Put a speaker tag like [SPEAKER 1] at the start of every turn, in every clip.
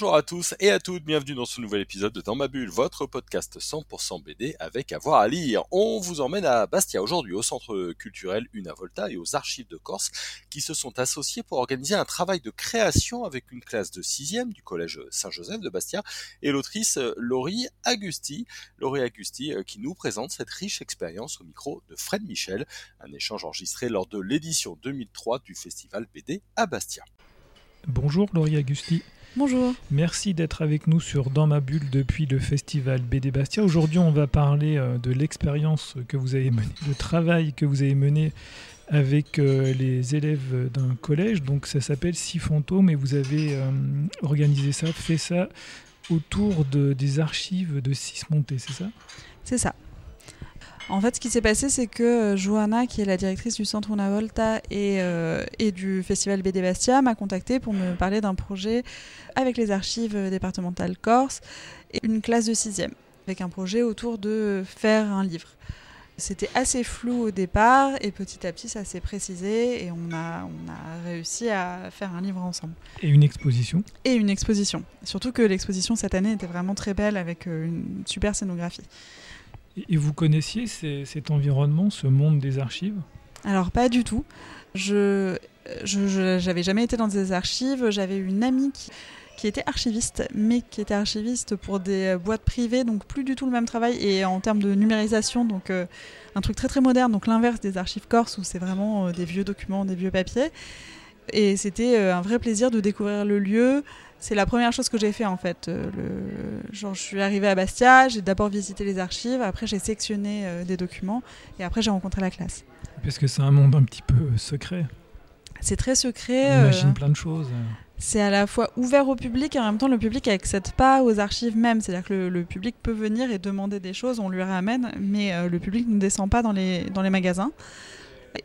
[SPEAKER 1] Bonjour à tous et à toutes, bienvenue dans ce nouvel épisode de Dans ma bulle, votre podcast 100% BD avec avoir à lire. On vous emmène à Bastia aujourd'hui au centre culturel Una Volta et aux archives de Corse qui se sont associés pour organiser un travail de création avec une classe de 6e du collège Saint-Joseph de Bastia et l'autrice Laurie Agusti. Laurie Agusti euh, qui nous présente cette riche expérience au micro de Fred Michel, un échange enregistré lors de l'édition 2003 du festival BD à Bastia.
[SPEAKER 2] Bonjour Laurie Agusti.
[SPEAKER 3] Bonjour.
[SPEAKER 2] Merci d'être avec nous sur Dans ma bulle depuis le festival BD Bastia. Aujourd'hui, on va parler euh, de l'expérience que vous avez menée, le travail que vous avez mené avec euh, les élèves d'un collège. Donc ça s'appelle Six fantômes et vous avez euh, organisé ça, fait ça autour de, des archives de Six Montées, c'est ça?
[SPEAKER 3] C'est ça. En fait, ce qui s'est passé, c'est que euh, Johanna, qui est la directrice du Centre Una Volta et, euh, et du Festival BD Bastia, m'a contacté pour me parler d'un projet avec les archives départementales Corse et une classe de sixième, avec un projet autour de faire un livre. C'était assez flou au départ et petit à petit ça s'est précisé et on a, on a réussi à faire un livre ensemble.
[SPEAKER 2] Et une exposition?
[SPEAKER 3] Et une exposition. Surtout que l'exposition cette année était vraiment très belle avec euh, une super scénographie.
[SPEAKER 2] Et vous connaissiez cet environnement, ce monde des archives?
[SPEAKER 3] Alors pas du tout. Je j'avais jamais été dans des archives. J'avais une amie qui, qui, était archiviste, mais qui était archiviste pour des boîtes privées, donc plus du tout le même travail. Et en termes de numérisation, donc euh, un truc très très moderne, donc l'inverse des archives corse où c'est vraiment euh, des vieux documents, des vieux papiers. Et c'était euh, un vrai plaisir de découvrir le lieu, c'est la première chose que j'ai fait en fait. Euh, le... Genre, je suis arrivée à Bastia, j'ai d'abord visité les archives, après j'ai sectionné euh, des documents et après j'ai rencontré la classe.
[SPEAKER 2] Parce que c'est un monde un petit peu secret.
[SPEAKER 3] C'est très secret.
[SPEAKER 2] On imagine euh, plein de choses.
[SPEAKER 3] C'est à la fois ouvert au public et en même temps le public n'accède pas aux archives même. C'est-à-dire que le, le, public peut venir et demander des choses, on lui ramène, mais euh, le public ne descend pas dans les, dans les magasins.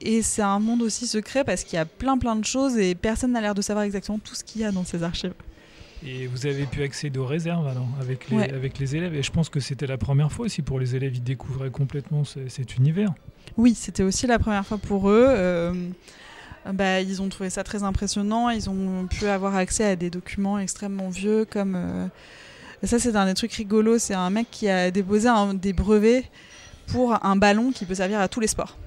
[SPEAKER 3] Et c'est un monde aussi secret parce qu'il y a plein plein de choses et personne n'a l'air de savoir exactement tout ce qu'il y a dans ces archives.
[SPEAKER 2] Et vous avez pu accéder aux réserves alors, avec, les, ouais. avec les élèves. Et je pense que c'était la première fois aussi pour les élèves, ils découvraient complètement ce, cet univers.
[SPEAKER 3] Oui, c'était aussi la première fois pour eux. Euh, bah, ils ont trouvé ça très impressionnant. Ils ont pu avoir accès à des documents extrêmement vieux comme... Euh, ça, c'est un des trucs rigolos. C'est un mec qui a déposé un, des brevets pour un ballon qui peut servir à tous les sports.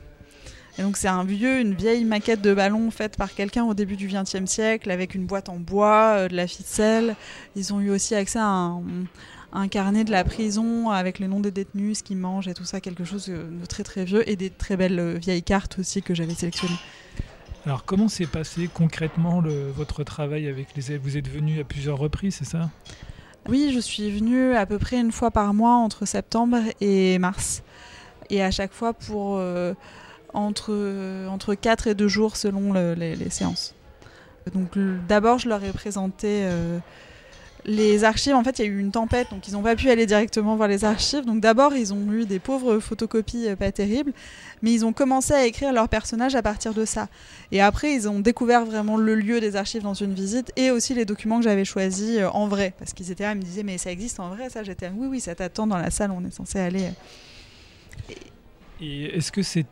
[SPEAKER 3] Et donc c'est un vieux, une vieille maquette de ballon faite par quelqu'un au début du XXe siècle avec une boîte en bois, euh, de la ficelle. Ils ont eu aussi accès à un, un, carnet de la prison avec les noms des détenus, ce qu'ils mangent et tout ça, quelque chose de très très vieux et des très belles vieilles cartes aussi que j'avais sélectionnées.
[SPEAKER 2] Alors comment s'est passé concrètement le, votre travail avec les élèves? Vous êtes venu à plusieurs reprises, c'est ça?
[SPEAKER 3] Oui, je suis venue à peu près une fois par mois entre septembre et mars. Et à chaque fois pour... Euh, entre, entre 4 et 2 jours selon le, les, séances. Donc d'abord, je leur ai présenté euh, les archives. En fait, il y a eu une tempête, donc ils n'ont pas pu aller directement voir les archives. Donc d'abord, ils ont eu des pauvres photocopies euh, pas terribles, mais ils ont commencé à écrire leur personnage à partir de ça. Et après, ils ont découvert vraiment le lieu des archives dans une visite et aussi les documents que j'avais choisis euh, en vrai. Parce qu'ils étaient là, ils me disaient, mais ça existe en vrai, ça? J'étais, oui, oui, ça t'attend dans la salle, on est censé aller.
[SPEAKER 2] Et est-ce que c'est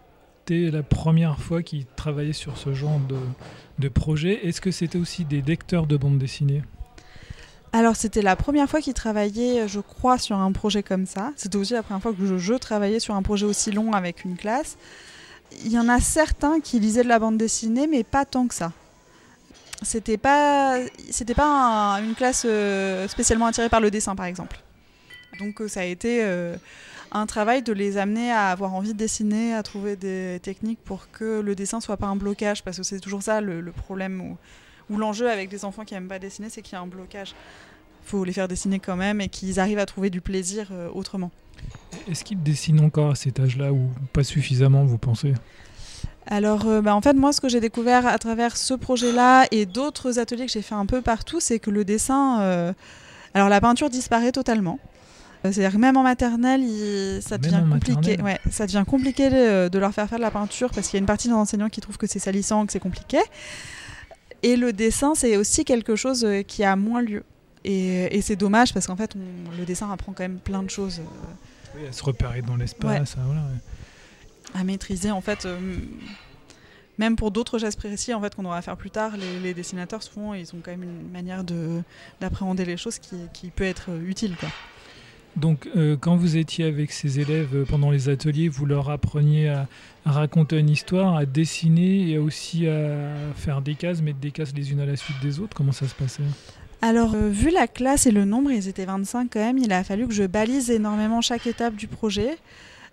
[SPEAKER 2] c'était la première fois qu'ils travaillaient sur ce genre de, projet. Est-ce que c'était aussi des lecteurs de bande dessinée?
[SPEAKER 3] Alors c'était la première fois qu'ils travaillaient, je crois, sur un projet comme ça. C'était aussi la première fois que je, travaillais sur un projet aussi long avec une classe. Il y en a certains qui lisaient de la bande dessinée, mais pas tant que ça. C'était pas, c'était pas un, une classe euh, spécialement attirée par le dessin, par exemple. Donc ça a été euh, un travail de les amener à avoir envie de dessiner, à trouver des techniques pour que le dessin soit pas un blocage, parce que c'est toujours ça le, le problème ou, l'enjeu avec des enfants qui n'aiment pas dessiner, c'est qu'il y a un blocage. Il faut les faire dessiner quand même et qu'ils arrivent à trouver du plaisir euh, autrement.
[SPEAKER 2] Est-ce qu'ils dessinent encore à cet âge-là ou pas suffisamment, vous pensez?
[SPEAKER 3] Alors, euh, bah, en fait, moi, ce que j'ai découvert à travers ce projet-là et d'autres ateliers que j'ai fait un peu partout, c'est que le dessin. Euh... Alors, la peinture disparaît totalement. C'est-à-dire que même en maternelle, il, ça, devient compliqué, ouais, ça devient compliqué de, de, leur faire faire de la peinture parce qu'il y a une partie des enseignants qui trouvent que c'est salissant, que c'est compliqué. Et le dessin, c'est aussi quelque chose euh, qui a moins lieu. Et, et c'est dommage parce qu'en fait, on- le dessin apprend quand même plein de choses euh,
[SPEAKER 2] Oui, à se repérer dans l'espace. voilà, ouais.
[SPEAKER 3] à maîtriser. En fait, euh, même pour d'autres gestes précis en fait, qu'on aura à faire plus tard, les, les dessinateurs, souvent, ils ont quand même une manière de- d'appréhender les choses qui, qui peut être euh, utile. Quoi.
[SPEAKER 2] Donc, euh, quand vous étiez avec ces élèves euh, pendant les ateliers, vous leur appreniez à, raconter une histoire, à dessiner et aussi à faire des cases, mettre des cases les unes à la suite des autres. Comment ça se passait?
[SPEAKER 3] Alors, euh, vu la classe et le nombre, ils étaient 25 quand même, il a fallu que je balise énormément chaque étape du projet.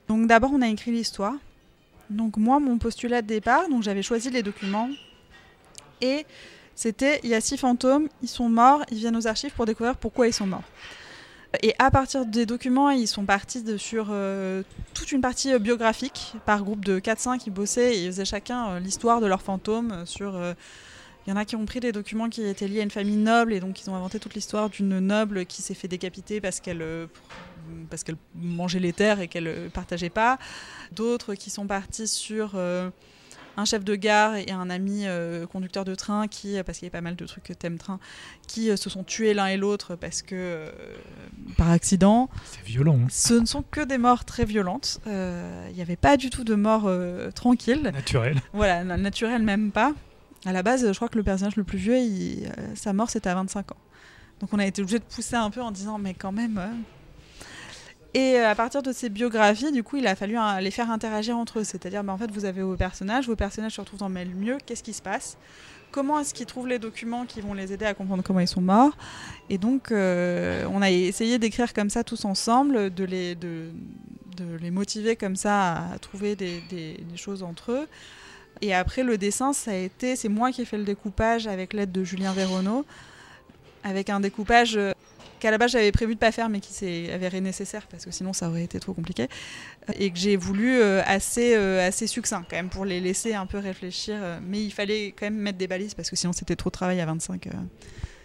[SPEAKER 3] Donc d'abord, on a écrit l'histoire. Donc moi, mon postulat de départ, donc j'avais choisi les documents. Et c'était, il y a six fantômes, ils sont morts, ils viennent aux archives pour découvrir pourquoi ils sont morts. Et à partir des documents, ils sont partis sur euh, toute une partie euh, biographique par groupe de 4-5 qui bossaient et ils faisaient chacun euh, l'histoire de leur fantôme sur... il y en a qui ont pris des documents qui étaient liés à une famille noble et donc ils ont inventé toute l'histoire d'une noble qui s'est fait décapiter parce qu'elle parce qu'elle mangeait les terres et qu'elle partageait pas. D'autres qui sont partis sur un chef de gare et un ami euh, conducteur de train qui, parce qu'il y a pas mal de trucs que t'aimes train, qui euh, se sont tués l'un et l'autre parce que euh, par accident.
[SPEAKER 2] C'est violent. hein.
[SPEAKER 3] Ce ne sont que des morts très violentes. Euh, Il n'y avait pas du tout de mort euh, tranquille.
[SPEAKER 2] Naturel.
[SPEAKER 3] Voilà, na- naturel même pas. À la base, je crois que le personnage le plus vieux, il- euh, sa mort, c'était à 25 ans. Donc on a été obligé de pousser un peu en disant, mais quand même. Et euh, à partir de ces biographies, du coup, il a fallu hein, les faire interagir entre eux. C'est-à-dire, bah, en fait, vous avez vos personnages, vos personnages se retrouvent dans le mieux, qu'est-ce qui se passe? Comment est-ce qu'ils trouvent les documents qui vont les aider à comprendre comment ils sont morts? Et donc, euh, on a essayé d'écrire comme ça tous ensemble, de les, de, les motiver comme ça à trouver des, des- des choses entre eux. Et après, le dessin, ça a été, c'est moi qui ai fait le découpage avec l'aide de Julien Véronneau, avec un découpage euh, qu'à la base j'avais prévu de pas faire, mais qui s'est avéré nécessaire parce que sinon ça aurait été trop compliqué, et que j'ai voulu euh, assez euh, assez succinct quand même pour les laisser un peu réfléchir. euh, Mais il fallait quand même mettre des balises parce que sinon c'était trop de travail à 25. euh.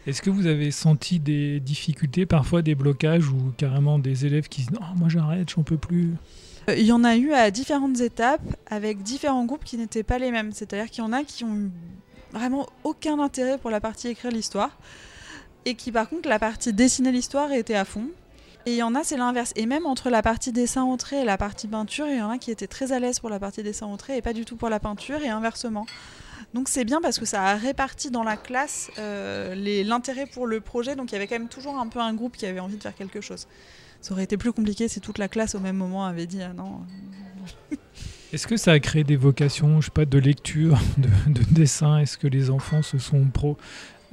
[SPEAKER 2] Est-ce que vous avez senti des difficultés, parfois des blocages ou carrément des élèves qui disent Non, moi j'arrête, j'en peux plus?
[SPEAKER 3] Il y en a eu à différentes étapes avec différents groupes qui n'étaient pas les mêmes. C'est-à-dire qu'il y en a qui ont eu vraiment aucun intérêt pour la partie écrire l'histoire et qui par contre la partie dessiner l'histoire était à fond. Et il y en a c'est l'inverse. Et même entre la partie dessin entrée et la partie peinture, il y en a qui étaient très à l'aise pour la partie dessin entrée et pas du tout pour la peinture et inversement. Donc c'est bien parce que ça a réparti dans la classe euh, l'intérêt pour le projet. Donc il y avait quand même toujours un peu un groupe qui avait envie de faire quelque chose. Ça aurait été plus compliqué si toute la classe au même moment avait dit ah non,
[SPEAKER 2] Est-ce que ça a créé des vocations, je sais pas, de lecture, de, de dessin? Est-ce que les enfants se sont pro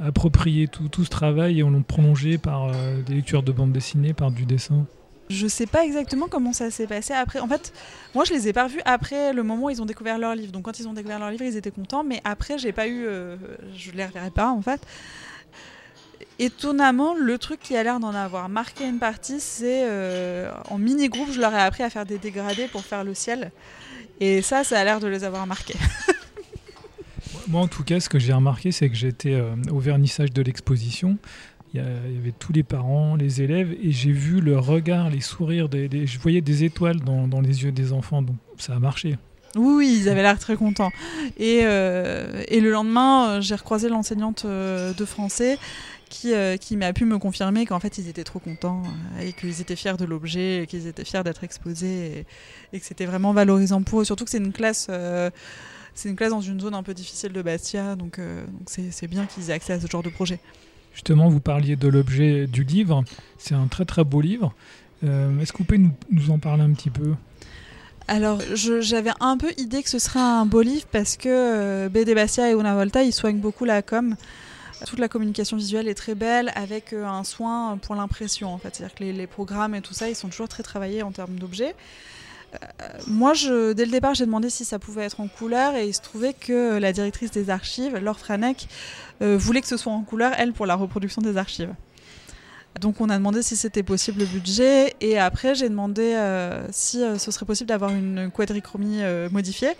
[SPEAKER 2] approprié tout, tout ce travail et on l'ont prolongé par euh, des lectures de bande dessinée, par du dessin
[SPEAKER 3] Je sais pas exactement comment ça s'est passé après. En fait, moi je les ai pas revus après le moment où ils ont découvert leur livre. Donc quand ils ont découvert leur livre, ils étaient contents, mais après j'ai pas eu, euh, je les reverrai pas en fait. Étonnamment, le truc qui a l'air d'en avoir marqué une partie, c'est euh, en mini groupe, je leur ai appris à faire des dégradés pour faire le ciel. Et ça, ça a l'air de les avoir marqués.
[SPEAKER 2] Moi, en tout cas, ce que j'ai remarqué, c'est que j'étais euh, au vernissage de l'exposition. Il y, avait tous les parents, les élèves, et j'ai vu le regard, les sourires. Je voyais des étoiles dans, les yeux des enfants, donc ça a marché.
[SPEAKER 3] Oui, ils avaient l'air très contents. Et, euh, le lendemain, euh, j'ai recroisé l'enseignante de français qui, qui m'a pu me confirmer qu'en fait, ils étaient trop contents et qu'ils étaient fiers de l'objet, et qu'ils étaient fiers d'être exposés et, que c'était vraiment valorisant pour eux. Surtout que c'est une classe. C'est une classe dans une zone un peu difficile de Bastia, donc euh, donc c'est bien qu'ils aient accès à ce genre de projet.
[SPEAKER 2] Justement, vous parliez de l'objet du livre. C'est un très très beau livre. Euh, Est-ce que vous pouvez nous, nous en parler un petit peu?
[SPEAKER 3] Alors, j'avais un peu idée que ce serait un beau livre parce que euh, BD Bastia et Una Volta, ils soignent beaucoup la com. Toute la communication visuelle est très belle avec euh, un soin pour l'impression en fait. C'est-à-dire que les, les programmes et tout ça, ils sont toujours très travaillés en termes d'objets. Euh, moi, dès le départ, j'ai demandé si ça pouvait être en couleur et il se trouvait que la directrice des archives, Laure Franek, euh, voulait que ce soit en couleur, elle, pour la reproduction des archives. Donc on a demandé si c'était possible le budget et après j'ai demandé euh, si ce serait possible d'avoir une quadrichromie modifiée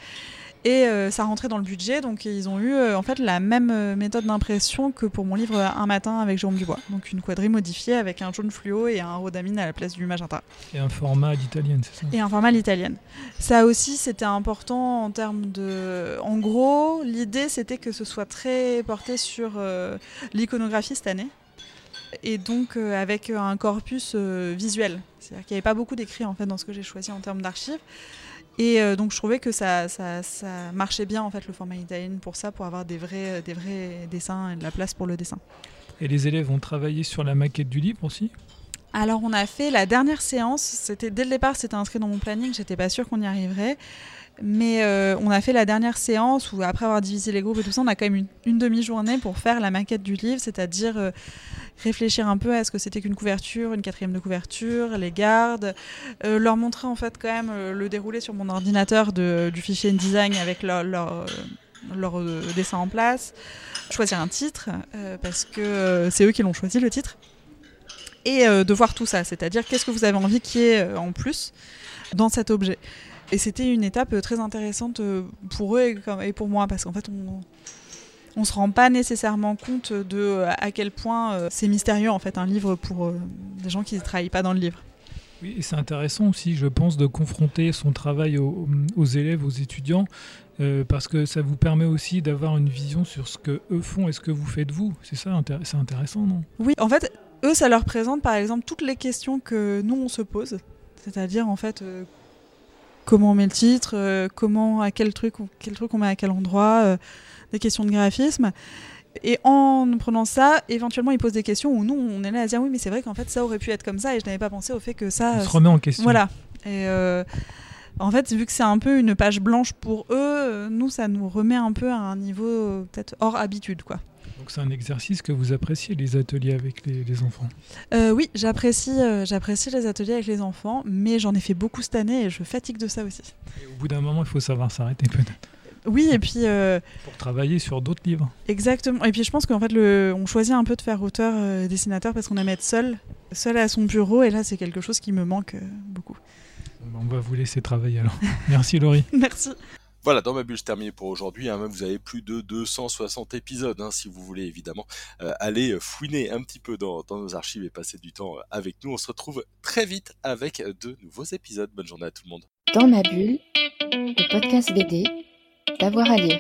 [SPEAKER 3] Et euh, ça rentrait dans le budget, donc ils ont eu euh, en fait la même euh, méthode d'impression que pour mon livre Un matin avec Jérôme Dubois. Donc une quadrille modifiée avec un jaune fluo et un rhodamine à la place du magenta.
[SPEAKER 2] Et un format à l'italienne, c'est ça?
[SPEAKER 3] Et un format à l'italienne. Ça aussi, c'était important en termes de. En gros, l'idée c'était que ce soit très porté sur euh, l'iconographie cette année. Et donc euh, avec un corpus euh, visuel. C'est-à-dire qu'il n'y avait pas beaucoup d'écrits en fait dans ce que j'ai choisi en termes d'archives. Et euh, donc je trouvais que ça, ça, marchait bien en fait le format italien pour ça, pour avoir des vrais, des vrais dessins et de la place pour le dessin.
[SPEAKER 2] Et les élèves ont travaillé sur la maquette du livre aussi?
[SPEAKER 3] Alors on a fait la dernière séance, c'était dès le départ c'était inscrit dans mon planning, j'étais pas sûre qu'on y arriverait. Mais euh, on a fait la dernière séance où après avoir divisé les groupes et tout ça, on a quand même une, une demi-journée pour faire la maquette du livre, c'est-à-dire euh, réfléchir un peu à ce que c'était qu'une couverture, une quatrième de couverture, les gardes, euh, leur montrer en fait quand même le déroulé sur mon ordinateur du fichier InDesign avec leur, dessin en place, choisir un titre parce que c'est eux qui l'ont choisi le titre et euh, de voir tout ça, c'est-à-dire qu'est-ce que vous avez envie qu'il y ait euh, en plus dans cet objet? Et c'était une étape euh, très intéressante euh, pour eux et, pour moi, parce qu'en fait, on on se rend pas nécessairement compte de à quel point c'est mystérieux en fait un livre pour des gens qui ne travaillent pas dans le livre.
[SPEAKER 2] Oui, et c'est intéressant aussi, je pense, de confronter son travail aux, aux élèves, aux étudiants, euh, parce que ça vous permet aussi d'avoir une vision sur ce que eux font et ce que vous faites vous. C'est ça, c'est intéressant, non?
[SPEAKER 3] Oui, en fait, eux, ça leur présente par exemple toutes les questions que nous on se pose, c'est-à-dire en fait euh, comment on met le titre, euh, comment à quel truc, on- quel truc on met à quel endroit, euh, des questions de graphisme. Et en prenant ça, éventuellement, ils posent des questions où nous, on est là à dire oui, mais c'est vrai qu'en fait, ça aurait pu être comme ça et je n'avais pas pensé au fait que ça.
[SPEAKER 2] On se remet en question.
[SPEAKER 3] Voilà. Et en fait, vu que c'est un peu une page blanche pour eux, nous, ça nous remet un peu à un niveau peut-être hors habitude, quoi.
[SPEAKER 2] Donc c'est un exercice que vous appréciez, les ateliers avec les, les enfants.
[SPEAKER 3] Euh, oui, j'apprécie, euh, j'apprécie les ateliers avec les enfants, mais j'en ai fait beaucoup cette année et je fatigue de ça aussi.
[SPEAKER 2] Et au bout d'un moment, il faut savoir s'arrêter peut-être
[SPEAKER 3] Oui, et puis euh,
[SPEAKER 2] pour travailler sur d'autres livres.
[SPEAKER 3] exactement. Et puis je pense qu'en fait, le, on choisit un peu de faire auteur euh, dessinateur parce qu'on aime être seul, seul à son bureau, et là, c'est quelque chose qui me manque beaucoup.
[SPEAKER 2] On va vous laisser travailler alors. Merci Laurie.
[SPEAKER 3] Merci.
[SPEAKER 1] Voilà, dans ma bulle, c'est terminé pour aujourd'hui. hein. Vous avez plus de 260 épisodes, hein, si vous voulez évidemment euh, aller euh, fouiner un petit peu dans, dans nos archives et passer du temps euh, avec nous. On se retrouve très vite avec de nouveaux épisodes. Bonne journée à tout le monde.
[SPEAKER 4] Dans ma bulle, le podcast BD, d'avoir à lire.